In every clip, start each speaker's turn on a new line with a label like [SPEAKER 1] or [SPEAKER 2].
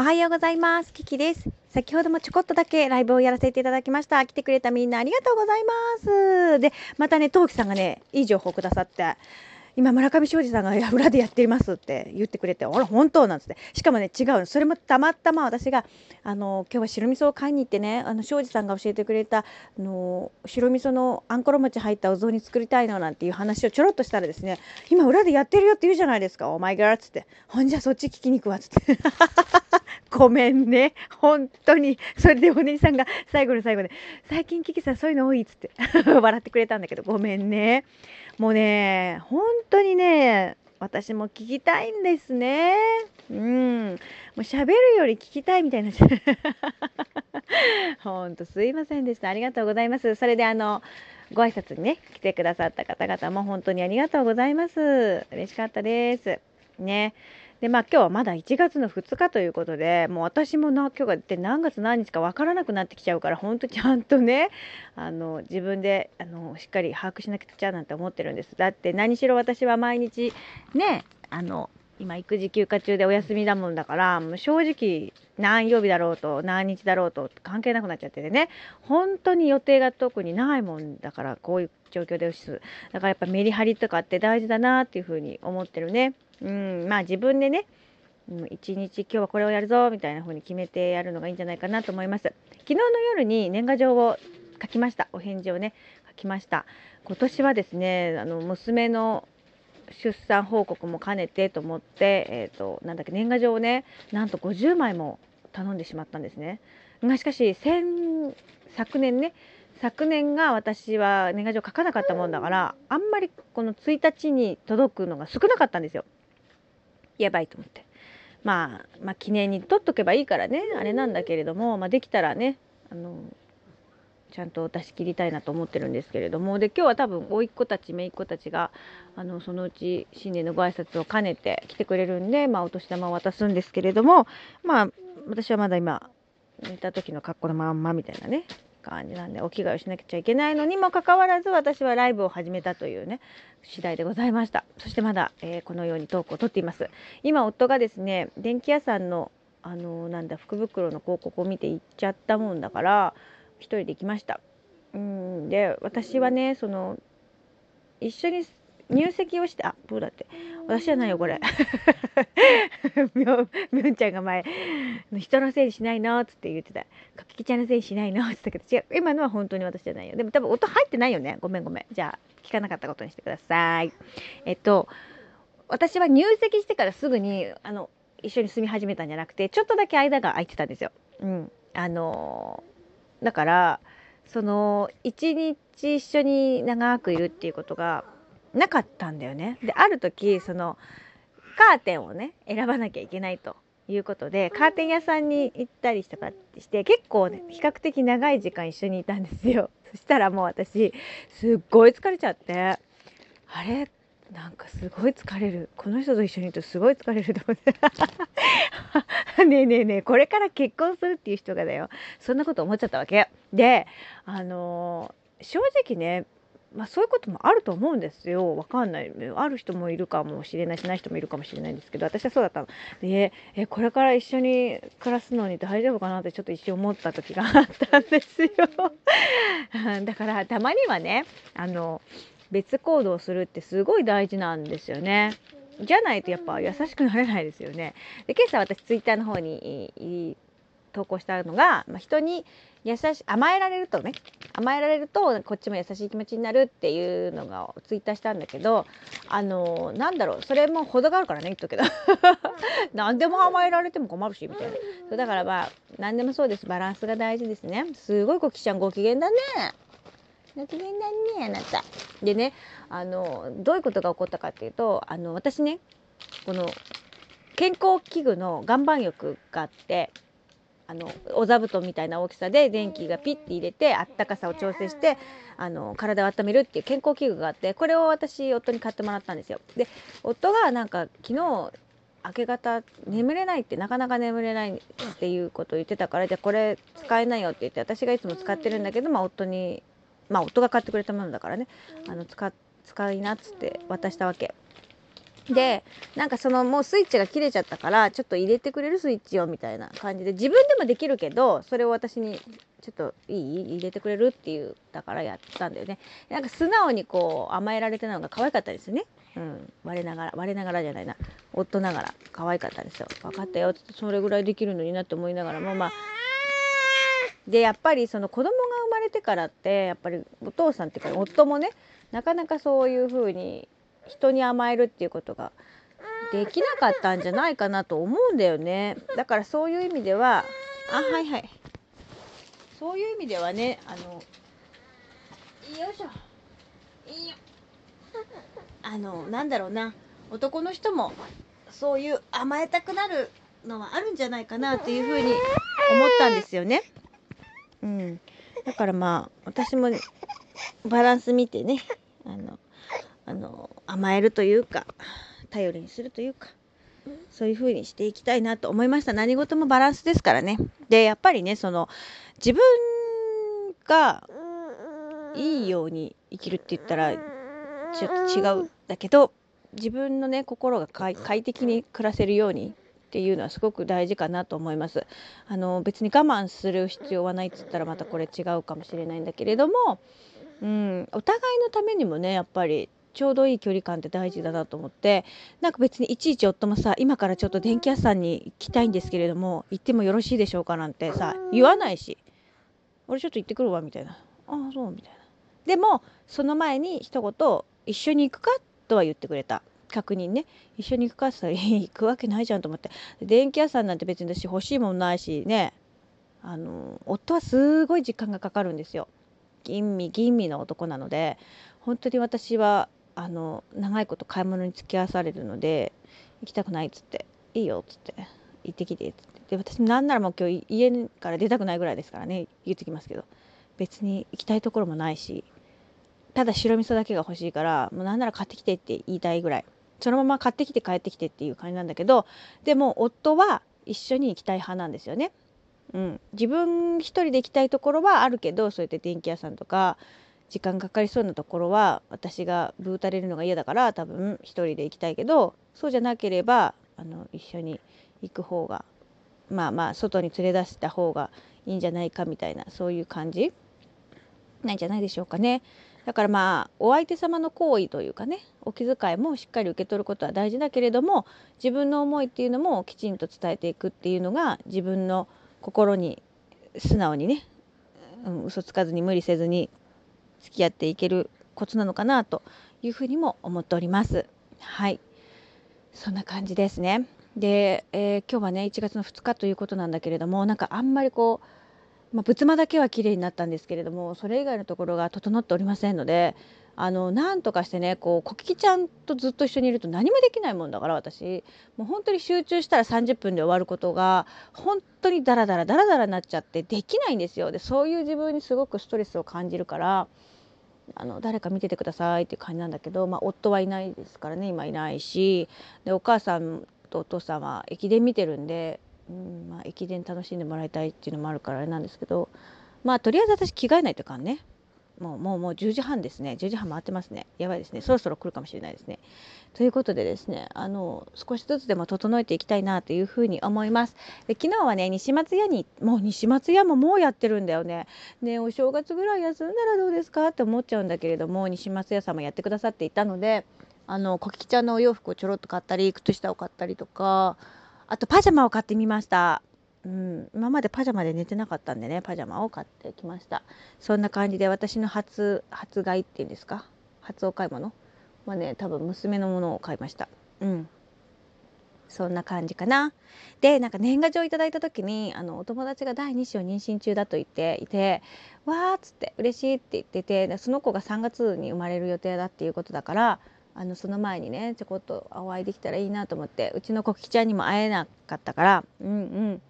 [SPEAKER 1] おはようございます。キキです。先ほどもちょこっとだけライブをやらせていただきました。来てくれたみんなありがとうございます。で、またね、トウキさんがね、いい情報くださって、今村上庄司さんがいや裏でやっていますって言ってくれて、あら、本当なんつって。しかもね、違う。それもたまたま私が、あの、今日は白味噌を買いに行ってね、あの、庄司さんが教えてくれた、あの、白味噌のあんころ餅入ったお雑煮作りたいのなんていう話をちょろっとしたらですね、今裏でやってるよって言うじゃないですか。お前がっつって。ほんじゃそっち聞きに行くわっつって。ごめんね。本当に。それでお姉さんが最後の最後で、最近キキさんそういうの多いっつって 笑ってくれたんだけど、ごめんね。もうね、本当にね、私も聞きたいんですね。うん。もう喋るより聞きたいみたいなっちゃう。本当すいませんでした。ありがとうございます。それであの、ご挨拶にね、来てくださった方々も本当にありがとうございます。嬉しかったです。ね。でまあ今日はまだ1月の2日ということでもう私もな今日がって何月何日か分からなくなってきちゃうから本当ちゃんとね あの自分であのしっかり把握しなきゃなんて思ってるんですだって何しろ私は毎日ねあの今育児休暇中でお休みだもんだからもう正直何曜日だろうと何日だろうと関係なくなっちゃっててね本当に予定が特にないもんだからこういう状況ですだからやっぱメリハリとかって大事だなっていうふうに思ってるね。うん、まあ自分でね、一日今日はこれをやるぞみたいな風に決めてやるのがいいんじゃないかなと思います。昨日の夜に年賀状を書きました。お返事をね、書きました。今年はですね、あの娘の出産報告も兼ねてと思って、えっ、ー、と、なんだっけ、年賀状をね、なんと50枚も頼んでしまったんですね。がしかし、先、昨年ね、昨年が私は年賀状書かなかったもんだからあんまりこの1日に届くのが少なかったんですよ。やばいと思って。まあ、まあ記念に取っとけばいいからね。あれなんだけれども、まあ、できたらねあのちゃんと出し切りたいなと思ってるんですけれども。で今日は多分甥っ子たち姪っ子たちがあのそのうち新年のご挨拶を兼ねて来てくれるんで、まあ、お年玉を渡すんですけれどもまあ私はまだ今寝た時の格好のまんまみたいなね。感じなんでお着替えをしなきゃいけないのにもかかわらず私はライブを始めたというね次第でございました。そしてまだ、えー、このようにトークを取っています。今夫がですね電気屋さんのあのー、なんだ福袋の広告を見て行っちゃったもんだから一人で行きました。うんで私はねその一緒に入籍をしてあどうだって。私じゃないよこれ。みょみょんちゃんが前人のせいにしないのっつって言ってた。かききちゃんのせいにしないのっつったけど違う。今のは本当に私じゃないよ。でも多分音入ってないよね。ごめんごめん。じゃあ聞かなかったことにしてください。えっと私は入籍してからすぐにあの一緒に住み始めたんじゃなくてちょっとだけ間が空いてたんですよ。うん。あのだからその一日一緒に長くいるっていうことがなかったんだよね。である時そのカーテンをね選ばなきゃいけないということでカーテン屋さんに行ったりしたかして結構ね比較的長い時間一緒にいたんですよ。そしたらもう私すっごい疲れちゃってあれ？なんかすごい疲れる。この人と一緒にいるとすごい疲れると思って。ねえねえねえこれから結婚するっていう人がだよ。そんなこと思っちゃったわけ。であのー、正直ねまあ、そういうこともあると思うんですよ。わかんない。ある人もいるかもしれないしない人もいるかもしれないんですけど、私はそうだったの。で、え、これから一緒に暮らすのに大丈夫かなってちょっと一瞬思った時があったんですよ。だからたまにはね、あの、別行動するってすごい大事なんですよね。じゃないとやっぱ優しくなれないですよね。で、今朝私ツイッターの方に投稿したのが、まあ、人に優し甘えられるとね甘えられるとこっちも優しい気持ちになるっていうのがツイッターしたんだけどあのなんだろうそれも程があるからね言っとくけど。何でも甘えられても困るしみたいな。そうだからまあ何でもそうです。バランスが大事ですね。すごいコキちゃんご機嫌だね。ご機嫌だねあなた。でねあのどういうことが起こったかっていうとあの私ねこの健康器具の岩盤浴があってあのお座布団みたいな大きさで電気がピッて入れてあったかさを調整してあの体を温めるっていう健康器具があってこれを私夫に買ってもらったんですよ。で夫がなんか昨日明け方眠れないってなかなか眠れないっていうことを言ってたからじゃあこれ使えないよって言って私がいつも使ってるんだけど、まあ、夫にまあ夫が買ってくれたものだからねあの使使いなっつって渡したわけ。でなんかそのもうスイッチが切れちゃったからちょっと入れてくれるスイッチをみたいな感じで自分でもできるけどそれを私にちょっといい？入れてくれるっていうだからやったんだよね。なんか素直にこう甘えられてたのが可愛かったですね。うん。我ながら我ながらじゃないな。夫ながら。可愛かったですよ。分かったよ。ってそれぐらいできるのになって思いながらもまあ。でやっぱりその子供が生まれてからってやっぱりお父さんっていうか夫もねなかなかそういう風に人に甘えるっていうことができなかったんじゃないかなと思うんだよね。だからそういう意味ではあはいはい。そういう意味ではねあのよいしょ。いいよ。あのなんだろうな。男の人もそういう甘えたくなるのはあるんじゃないかなっていうふうに思ったんですよね。うん、だからまあ私もバランス見てねあのあの甘えるというか頼りにするというかそういう風にしていきたいなと思いました。何事もバランスですからね。でやっぱりねその自分がいいように生きるって言ったらちょっと違うだけど自分のね心が快適に暮らせるようにっていうのはすごく大事かなと思います。あの別に我慢する必要はないっつったらまたこれ違うかもしれないんだけれども、うん、お互いのためにもねやっぱりちょうどいい距離感って大事だなと思ってなんか別にいちいち夫もさ今からちょっと電気屋さんに行きたいんですけれども行ってもよろしいでしょうかなんてさ言わないし。俺ちょっと行ってくるわみたいな。ああそうみたいな。でもその前に一言一緒に行くかとは言ってくれた。確認ね。一緒に行くかって言ったら行くわけないじゃんと思って。電気屋さんなんて別に私欲しいもんないしね。あの夫はすごい時間がかかるんですよ。吟味吟味の男なので。本当に私はあの長いこと買い物に付き合わされるので行きたくないっつっていいよっつって行ってきてっつって。で私なんならもう今日家から出たくないぐらいですからね言ってきますけど。別に行きたいところもないしただ白味噌だけが欲しいからもうなんなら買ってきてって言いたいぐらい。そのまま買ってきて帰ってきてっていう感じなんだけどでも夫は一緒に行きたい派なんですよね。うん、自分一人で行きたいところはあるけどそうやって電気屋さんとか時間かかりそうなところは私がブータれるのが嫌だから多分一人で行きたいけどそうじゃなければあの一緒に行く方がまあまあ外に連れ出した方がいいんじゃないかみたいなそういう感じなんじゃないでしょうかね。だからまあお相手様の行為というかねお気遣いもしっかり受け取ることは大事だけれども自分の思いっていうのもきちんと伝えていくっていうのが自分の心に素直にね、うん、嘘つかずに無理せずに付き合っていけるコツなのかなというふうにも思っております。はいそんな感じですね。で、えー、今日はね1月の2日ということなんだけれどもなんかあんまりこうまあ、仏間だけは綺麗になったんですけれどもそれ以外のところが整っておりませんのであのなんとかしてねこうコキキちゃんとずっと一緒にいると何もできないもんだから私。もう本当に集中したら30分で終わることが本当にダラダラダラダラになっちゃってできないんですよ。でそういう自分にすごくストレスを感じるからあの誰か見ててくださいっていう感じなんだけど、まあ、夫はいないですからね今いないし。でお母さんとお父さんは駅伝見てるんでうんまあ、駅伝楽しんでもらいたいっていうのもあるからあれなんですけどまあとりあえず私着替えないとかんね。もうもうもう10時半ですね。10時半回ってますね。やばいですね。そろそろ来るかもしれないですね。ということでですねあの少しずつでも整えていきたいなというふうに思います。で昨日はね西松屋にもう西松屋ももうやってるんだよね。ねお正月ぐらい休んだらどうですかって思っちゃうんだけれども西松屋さんもやってくださっていたのであのコキちゃんのお洋服をちょろっと買ったり靴下を買ったりとかあとパジャマを買ってみました。うん、今までパジャマで寝てなかったんでねパジャマを買ってきました。そんな感じで私の初初買いっていうんですか？初お買い物？はね多分娘のものを買いました。うん。そんな感じかな。でなんか年賀状いただいた時にあのお友達が第2子を妊娠中だと言っていてわーっつって嬉しいって言っててその子が3月に生まれる予定だっていうことだからあのその前にねちょこっとお会いできたらいいなと思ってうちのコキちゃんにも会えなかったからうんうん。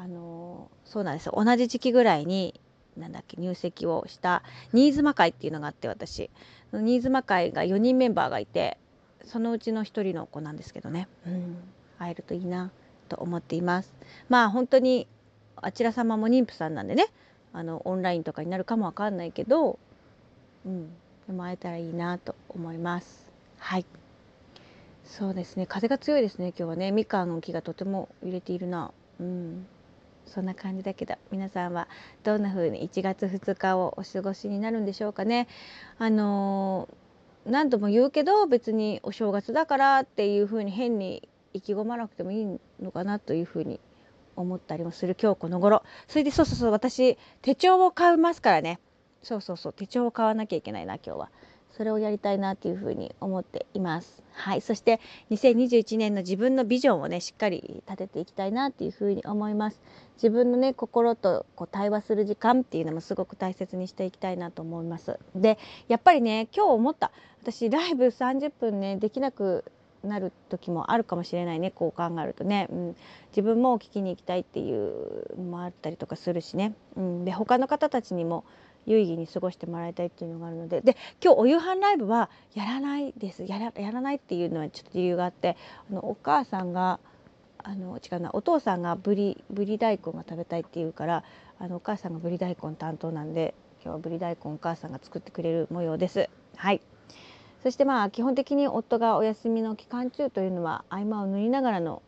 [SPEAKER 1] あのそうなんです同じ時期ぐらいになんだっけ入籍をした新妻会っていうのがあって私。新妻会が4人メンバーがいてそのうちの1人の子なんですけどね、うん、会えるといいなと思っています。まあ本当にあちら様も妊婦さんなんでねあのオンラインとかになるかもわかんないけど、うん、でも会えたらいいなと思います。はい。そうですね。風が強いですね今日はね。みかんの木がとても揺れているな。うん。そんな感じだけど皆さんはどんな風に1月2日をお過ごしになるんでしょうかね。あのー、何度も言うけど別にお正月だからっていう風に変に意気込まなくてもいいのかなという風に思ったりもする今日この頃。それでそうそうそう私手帳を買いますからね。そうそうそう手帳を買わなきゃいけないな今日は。それをやりたいなというふうに思っています。はい。そして2021年の自分のビジョンをねしっかり立てていきたいなっていうふうに思います。自分のね心とこう対話する時間っていうのもすごく大切にしていきたいなと思います。でやっぱりね今日思った。私ライブ30分ねできなくなる時もあるかもしれないねこう考えるとね、うん、自分も聞きに行きたいっていうのもあったりとかするしね、うん、で他の方たちにも有意義に過ごしてもらいたいっていうのがあるので。で今日お夕飯ライブはやらないです。やらやらないっていうのはちょっと理由があってあのお母さんがあの違うなお父さんがぶりぶり大根が食べたいっていうからあのお母さんがぶり大根担当なんで今日はぶり大根お母さんが作ってくれる模様です。はい。そしてまあ基本的に夫がお休みの期間中というのは合間を縫いながらの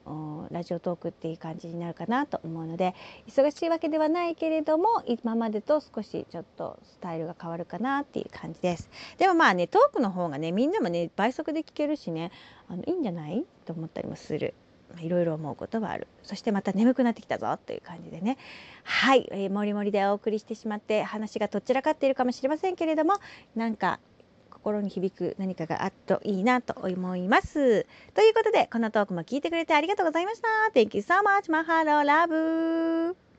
[SPEAKER 1] ラジオトークっていう感じになるかなと思うので忙しいわけではないけれども今までと少しちょっとスタイルが変わるかなっていう感じです。でもまあねトークの方がねみんなもね倍速で聞けるしねあのいいんじゃない？と思ったりもする。いろいろ思うことはあるそしてまた眠くなってきたぞという感じでねはい、えー、もりもりでお送りしてしまって話がどちらかっているかもしれませんけれどもなんか心に響く何かがあっといいなと思います。ということで、このトークも聞いてくれてありがとうございました。Thank you so much, Mahalo, love!